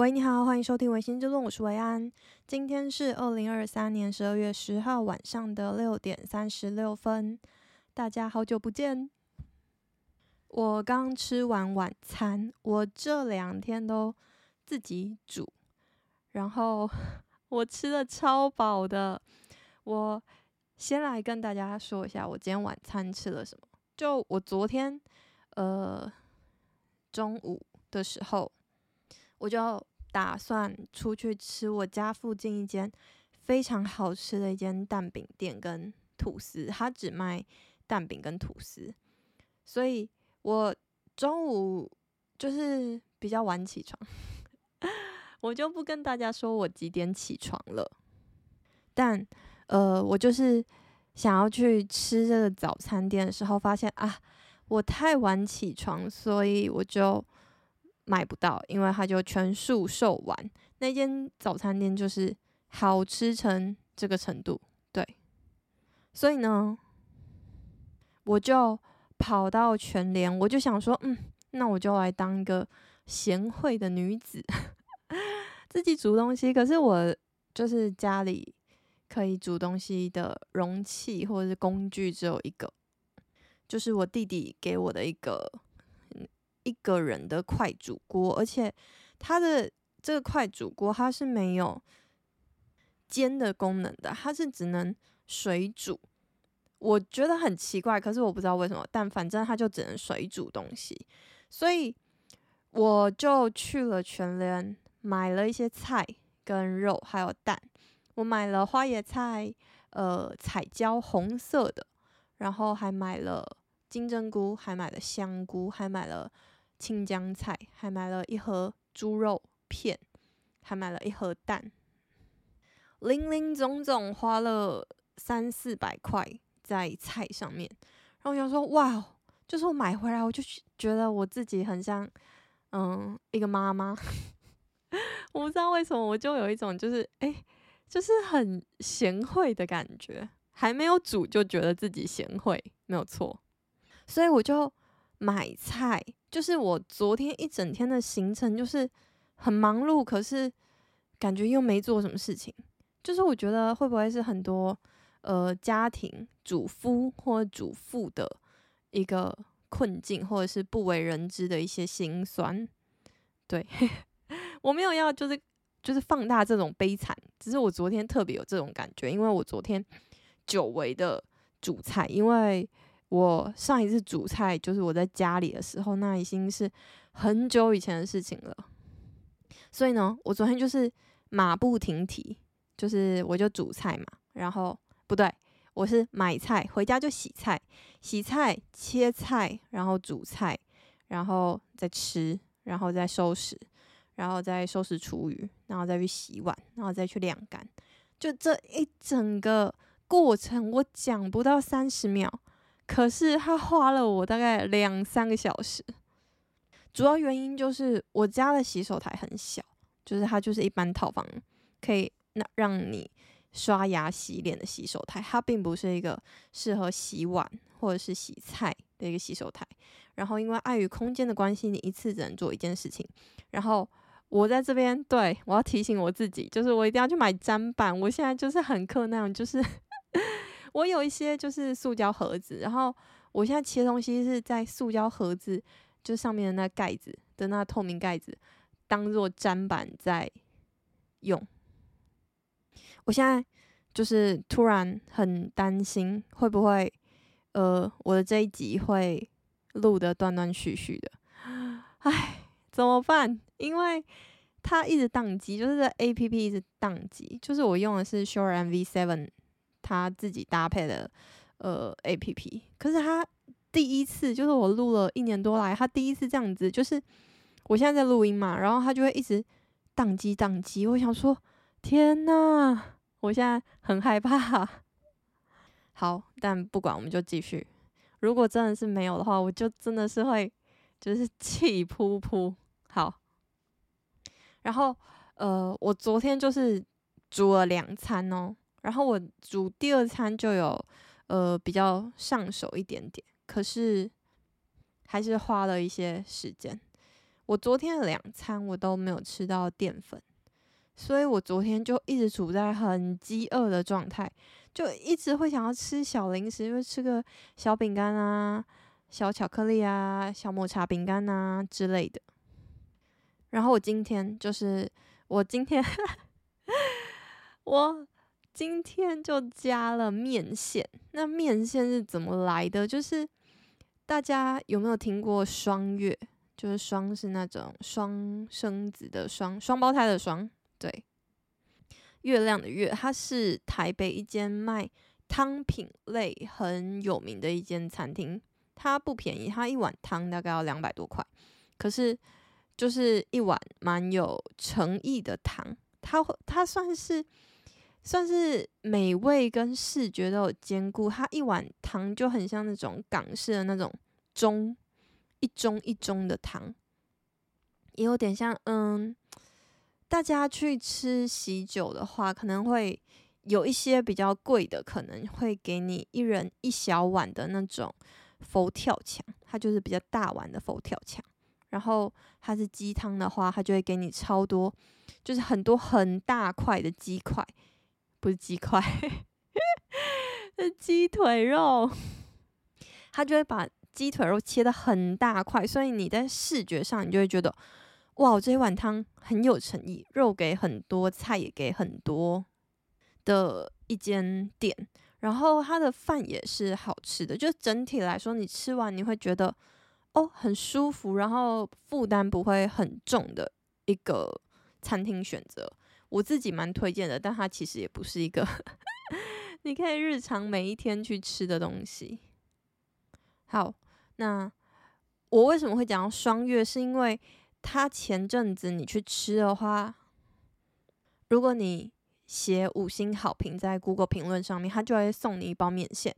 喂，你好，欢迎收听《薇心之论》，我是维安。今天是二零二三年十二月十号晚上的六点三十六分，大家好久不见。我刚吃完晚餐，我这两天都自己煮，然后 我吃的超饱的。我先来跟大家说一下，我今天晚餐吃了什么。就我昨天，呃，中午的时候。我就打算出去吃我家附近一间非常好吃的一间蛋饼店跟吐司，他只卖蛋饼跟吐司，所以我中午就是比较晚起床，我就不跟大家说我几点起床了，但呃，我就是想要去吃这个早餐店的时候，发现啊，我太晚起床，所以我就。买不到，因为它就全数售完。那间早餐店就是好吃成这个程度，对。所以呢，我就跑到全联，我就想说，嗯，那我就来当一个贤惠的女子，自己煮东西。可是我就是家里可以煮东西的容器或者是工具只有一个，就是我弟弟给我的一个。一个人的快煮锅，而且它的这个快煮锅它是没有煎的功能的，它是只能水煮。我觉得很奇怪，可是我不知道为什么，但反正它就只能水煮东西。所以我就去了全联，买了一些菜跟肉，还有蛋。我买了花椰菜，呃，彩椒红色的，然后还买了金针菇，还买了香菇，还买了。青江菜，还买了一盒猪肉片，还买了一盒蛋，零零总总花了三四百块在菜上面。然后我想说，哇，就是我买回来，我就觉得我自己很像，嗯，一个妈妈。我不知道为什么，我就有一种就是，哎、就是很贤惠的感觉。还没有煮就觉得自己贤惠，没有错。所以我就买菜。就是我昨天一整天的行程就是很忙碌，可是感觉又没做什么事情。就是我觉得会不会是很多呃家庭主夫或主妇的一个困境，或者是不为人知的一些辛酸？对，我没有要就是就是放大这种悲惨，只是我昨天特别有这种感觉，因为我昨天久违的煮菜，因为。我上一次煮菜就是我在家里的时候，那已经是很久以前的事情了。所以呢，我昨天就是马不停蹄，就是我就煮菜嘛，然后不对，我是买菜回家就洗菜，洗菜切菜，然后煮菜，然后再吃，然后再收拾，然后再收拾厨余，然后再去洗碗，然后再去晾干，就这一整个过程，我讲不到三十秒。可是他花了我大概两三个小时，主要原因就是我家的洗手台很小，就是它就是一般套房可以那让你刷牙洗脸的洗手台，它并不是一个适合洗碗或者是洗菜的一个洗手台。然后因为碍于空间的关系，你一次只能做一件事情。然后我在这边，对，我要提醒我自己，就是我一定要去买砧板。我现在就是很克那样，就是。我有一些就是塑胶盒子，然后我现在切东西是在塑胶盒子，就上面的那盖子的那透明盖子当做砧板在用。我现在就是突然很担心会不会，呃，我的这一集会录的断断续续的，唉，怎么办？因为它一直宕机，就是这 APP 一直宕机，就是我用的是 Shure M V Seven。他自己搭配的呃 APP，可是他第一次就是我录了一年多来，他第一次这样子，就是我现在在录音嘛，然后他就会一直宕机宕机。我想说，天呐，我现在很害怕。好，但不管，我们就继续。如果真的是没有的话，我就真的是会就是气噗噗。好，然后呃，我昨天就是煮了两餐哦。然后我煮第二餐就有，呃，比较上手一点点，可是还是花了一些时间。我昨天的两餐我都没有吃到淀粉，所以我昨天就一直处在很饥饿的状态，就一直会想要吃小零食，就吃个小饼干啊、小巧克力啊、小抹茶饼干啊之类的。然后我今天就是我今天 我今天就加了面线。那面线是怎么来的？就是大家有没有听过双月？就是双是那种双生子的双，双胞胎的双。对，月亮的月，它是台北一间卖汤品类很有名的一间餐厅。它不便宜，它一碗汤大概要两百多块。可是就是一碗蛮有诚意的汤，它它算是算是美味跟视觉都有兼顾。它一碗汤就很像那种港式的那种盅。一盅一盅的汤，也有点像，嗯，大家去吃喜酒的话，可能会有一些比较贵的，可能会给你一人一小碗的那种佛跳墙，它就是比较大碗的佛跳墙。然后它是鸡汤的话，它就会给你超多，就是很多很大块的鸡块，不是鸡块，是鸡腿肉，他就会把。鸡腿肉切得很大块，所以你在视觉上你就会觉得，哇，这一碗汤很有诚意，肉给很多，菜也给很多的一间店。然后它的饭也是好吃的，就整体来说，你吃完你会觉得，哦，很舒服，然后负担不会很重的一个餐厅选择。我自己蛮推荐的，但它其实也不是一个 你可以日常每一天去吃的东西。好。那我为什么会讲到双月？是因为他前阵子你去吃的话，如果你写五星好评在 Google 评论上面，他就会送你一包面线。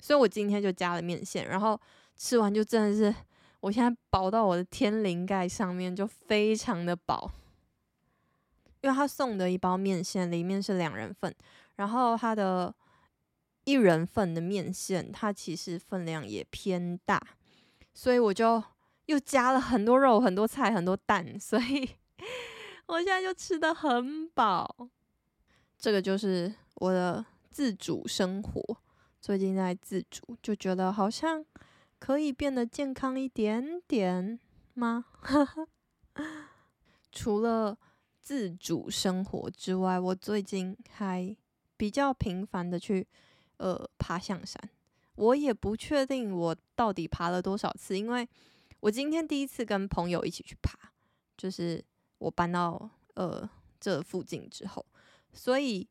所以我今天就加了面线，然后吃完就真的是，我现在饱到我的天灵盖上面，就非常的饱。因为他送的一包面线里面是两人份，然后他的。一人份的面线，它其实分量也偏大，所以我就又加了很多肉、很多菜、很多蛋，所以我现在就吃得很饱。这个就是我的自主生活，最近在自主，就觉得好像可以变得健康一点点吗？除了自主生活之外，我最近还比较频繁的去。呃，爬象山，我也不确定我到底爬了多少次，因为我今天第一次跟朋友一起去爬，就是我搬到呃这附近之后，所以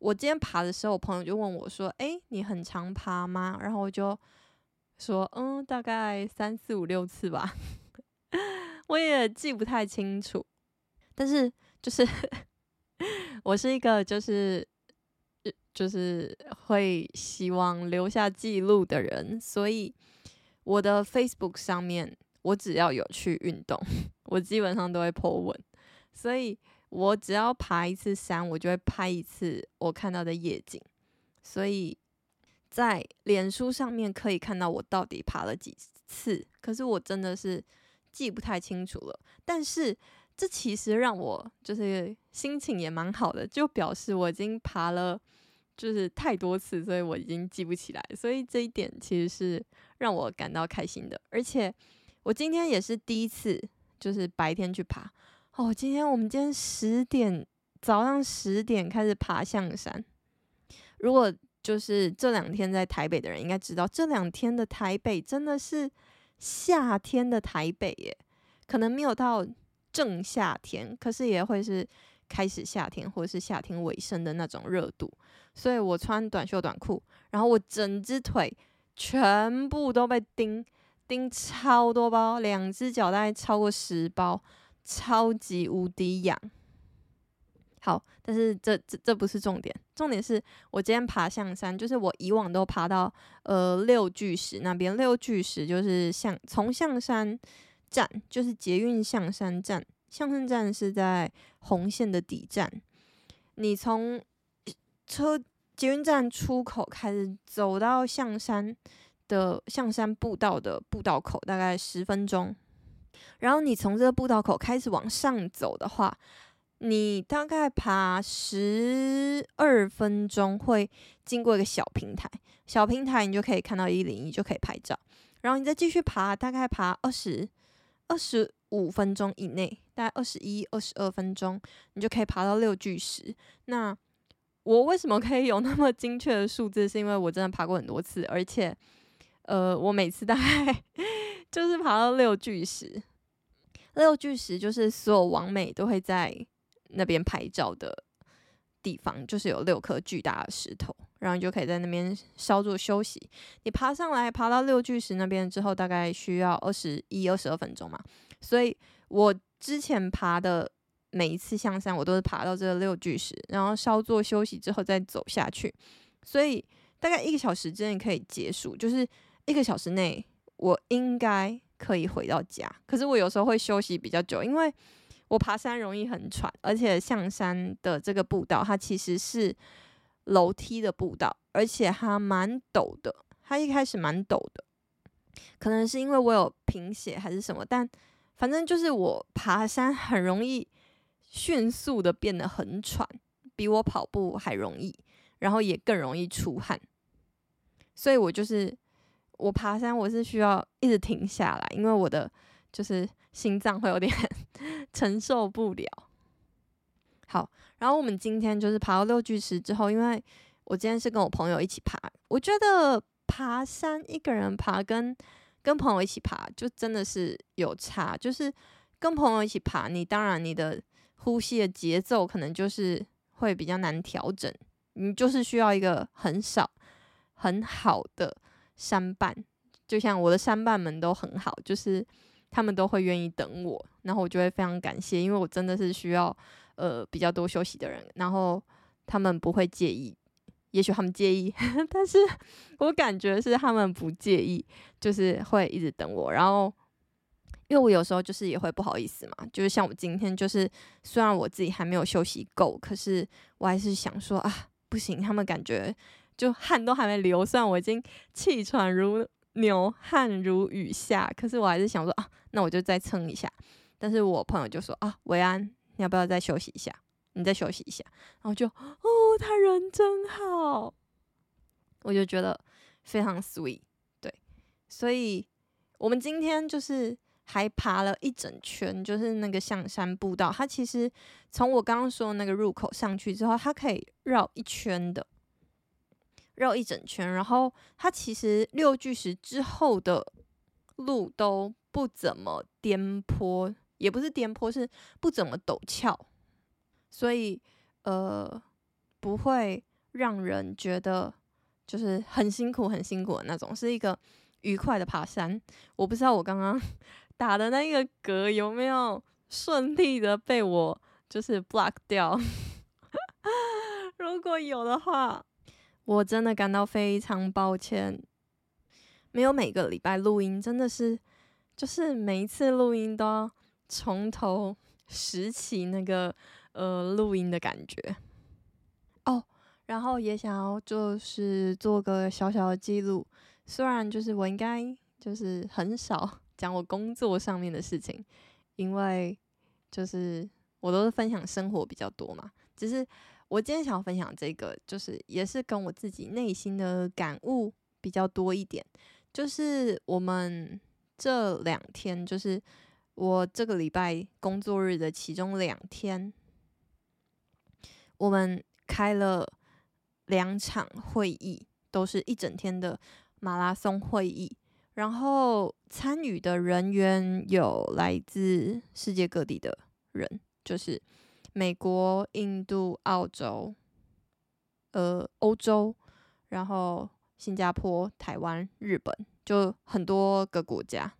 我今天爬的时候，我朋友就问我说：“诶，你很常爬吗？”然后我就说：“嗯，大概三四五六次吧。” 我也记不太清楚，但是就是 我是一个就是。就是会希望留下记录的人，所以我的 Facebook 上面，我只要有去运动，我基本上都会 po 文。所以我只要爬一次山，我就会拍一次我看到的夜景。所以在脸书上面可以看到我到底爬了几次，可是我真的是记不太清楚了。但是这其实让我就是心情也蛮好的，就表示我已经爬了。就是太多次，所以我已经记不起来，所以这一点其实是让我感到开心的。而且我今天也是第一次，就是白天去爬。哦，今天我们今天十点，早上十点开始爬象山。如果就是这两天在台北的人应该知道，这两天的台北真的是夏天的台北耶，可能没有到正夏天，可是也会是开始夏天或者是夏天尾声的那种热度。所以我穿短袖短裤，然后我整只腿全部都被叮叮超多包，两只脚大概超过十包，超级无敌痒。好，但是这这这不是重点，重点是我今天爬象山，就是我以往都爬到呃六巨石那边，六巨石就是象从象山站，就是捷运象山站，象山站是在红线的底站，你从。车捷运站出口开始走到象山的象山步道的步道口，大概十分钟。然后你从这个步道口开始往上走的话，你大概爬十二分钟会经过一个小平台，小平台你就可以看到一零一，就可以拍照。然后你再继续爬，大概爬二十二十五分钟以内，大概二十一、二十二分钟，你就可以爬到六巨石。那我为什么可以有那么精确的数字？是因为我真的爬过很多次，而且，呃，我每次大概就是爬到六巨石。六巨石就是所有网美都会在那边拍照的地方，就是有六颗巨大的石头，然后你就可以在那边稍作休息。你爬上来，爬到六巨石那边之后，大概需要二十一、二十二分钟嘛。所以我之前爬的每一次象山，我都是爬到这个六巨石，然后稍作休息之后再走下去。所以大概一个小时之内可以结束，就是一个小时内我应该。可以回到家，可是我有时候会休息比较久，因为我爬山容易很喘，而且象山的这个步道它其实是楼梯的步道，而且它蛮陡的，它一开始蛮陡的，可能是因为我有贫血还是什么，但反正就是我爬山很容易迅速的变得很喘，比我跑步还容易，然后也更容易出汗，所以我就是。我爬山，我是需要一直停下来，因为我的就是心脏会有点 承受不了。好，然后我们今天就是爬到六巨石之后，因为我今天是跟我朋友一起爬，我觉得爬山一个人爬跟跟朋友一起爬就真的是有差，就是跟朋友一起爬，你当然你的呼吸的节奏可能就是会比较难调整，你就是需要一个很少很好的。山伴，就像我的山伴们都很好，就是他们都会愿意等我，然后我就会非常感谢，因为我真的是需要呃比较多休息的人，然后他们不会介意，也许他们介意，但是我感觉是他们不介意，就是会一直等我，然后因为我有时候就是也会不好意思嘛，就是像我今天就是虽然我自己还没有休息够，可是我还是想说啊不行，他们感觉。就汗都还没流，虽然我已经气喘如牛，汗如雨下，可是我还是想说啊，那我就再撑一下。但是我朋友就说啊，维安，你要不要再休息一下？你再休息一下。然后就哦，他人真好，我就觉得非常 sweet。对，所以我们今天就是还爬了一整圈，就是那个象山步道。它其实从我刚刚说的那个入口上去之后，它可以绕一圈的。绕一整圈，然后它其实六巨石之后的路都不怎么颠簸，也不是颠簸，是不怎么陡峭，所以呃不会让人觉得就是很辛苦很辛苦的那种，是一个愉快的爬山。我不知道我刚刚 打的那个嗝有没有顺利的被我就是 block 掉，如果有的话。我真的感到非常抱歉，没有每个礼拜录音，真的是，就是每一次录音都要从头拾起那个呃录音的感觉哦。然后也想要就是做个小小的记录，虽然就是我应该就是很少 讲我工作上面的事情，因为就是我都是分享生活比较多嘛，只是。我今天想要分享这个，就是也是跟我自己内心的感悟比较多一点。就是我们这两天，就是我这个礼拜工作日的其中两天，我们开了两场会议，都是一整天的马拉松会议。然后参与的人员有来自世界各地的人，就是。美国、印度、澳洲、呃，欧洲，然后新加坡、台湾、日本，就很多个国家。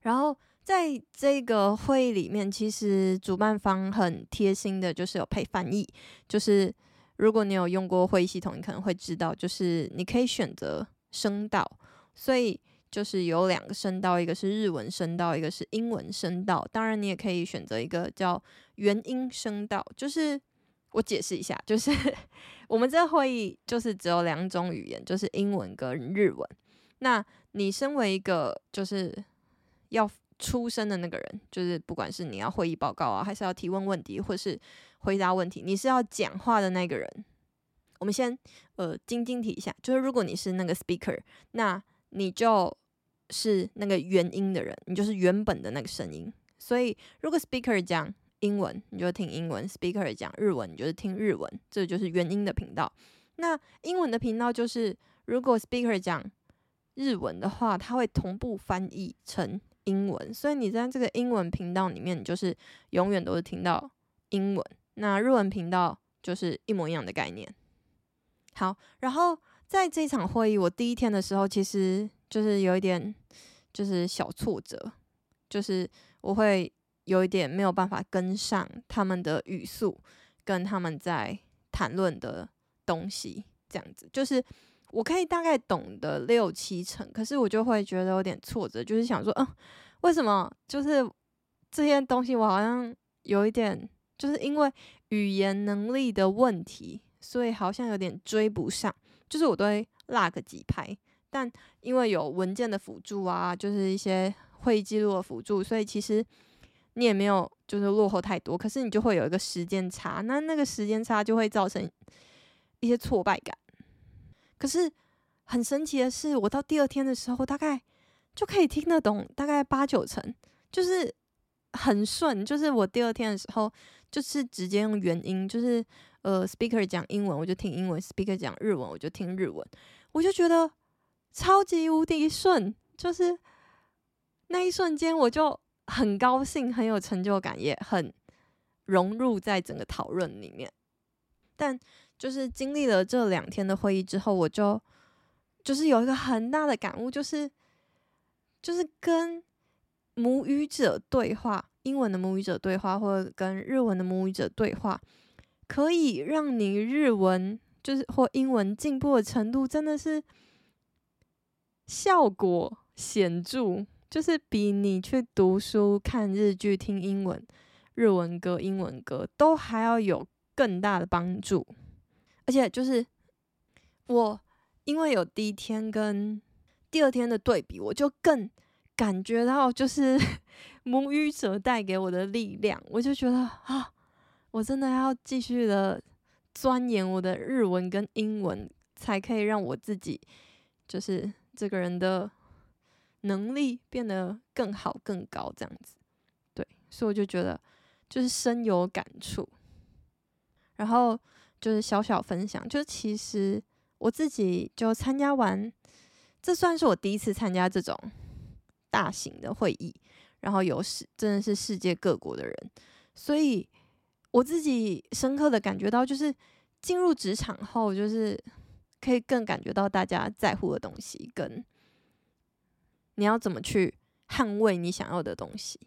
然后在这个会议里面，其实主办方很贴心的，就是有配翻译。就是如果你有用过会议系统，你可能会知道，就是你可以选择声道，所以。就是有两个声道，一个是日文声道，一个是英文声道。当然，你也可以选择一个叫元音声道。就是我解释一下，就是 我们这会议就是只有两种语言，就是英文跟日文。那你身为一个就是要出声的那个人，就是不管是你要会议报告啊，还是要提问问题，或是回答问题，你是要讲话的那个人。我们先呃，晶晶提一下，就是如果你是那个 speaker，那你就是那个原音的人，你就是原本的那个声音。所以如果 speaker 讲英文，你就听英文；speaker 讲日文，你就是听日文。这就是原音的频道。那英文的频道就是，如果 speaker 讲日文的话，它会同步翻译成英文。所以你在这个英文频道里面，你就是永远都是听到英文。那日文频道就是一模一样的概念。好，然后在这场会议，我第一天的时候，其实就是有一点就是小挫折，就是我会有一点没有办法跟上他们的语速，跟他们在谈论的东西，这样子，就是我可以大概懂得六七成，可是我就会觉得有点挫折，就是想说，嗯，为什么就是这些东西我好像有一点，就是因为语言能力的问题。所以好像有点追不上，就是我都会落个几拍，但因为有文件的辅助啊，就是一些会议记录的辅助，所以其实你也没有就是落后太多，可是你就会有一个时间差，那那个时间差就会造成一些挫败感。可是很神奇的是，我到第二天的时候，大概就可以听得懂大概八九成，就是很顺。就是我第二天的时候，就是直接用原音，就是。呃，speaker 讲英文我就听英文，speaker 讲日文我就听日文，我就觉得超级无敌顺，就是那一瞬间我就很高兴，很有成就感，也很融入在整个讨论里面。但就是经历了这两天的会议之后，我就就是有一个很大的感悟，就是就是跟母语者对话，英文的母语者对话，或者跟日文的母语者对话。可以让你日文就是或英文进步的程度真的是效果显著，就是比你去读书、看日剧、听英文、日文歌、英文歌都还要有更大的帮助。而且就是我因为有第一天跟第二天的对比，我就更感觉到就是 母语者带给我的力量，我就觉得啊。我真的要继续的钻研我的日文跟英文，才可以让我自己就是这个人的能力变得更好、更高这样子。对，所以我就觉得就是深有感触。然后就是小小分享，就其实我自己就参加完，这算是我第一次参加这种大型的会议，然后有世真的是世界各国的人，所以。我自己深刻的感觉到，就是进入职场后，就是可以更感觉到大家在乎的东西，跟你要怎么去捍卫你想要的东西。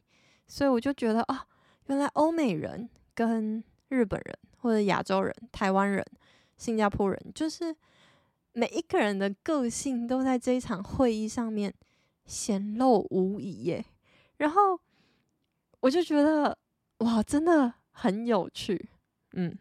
所以我就觉得啊，原来欧美人跟日本人或者亚洲人、台湾人、新加坡人，就是每一个人的个性都在这一场会议上面显露无遗耶。然后我就觉得哇，真的。很有趣，嗯，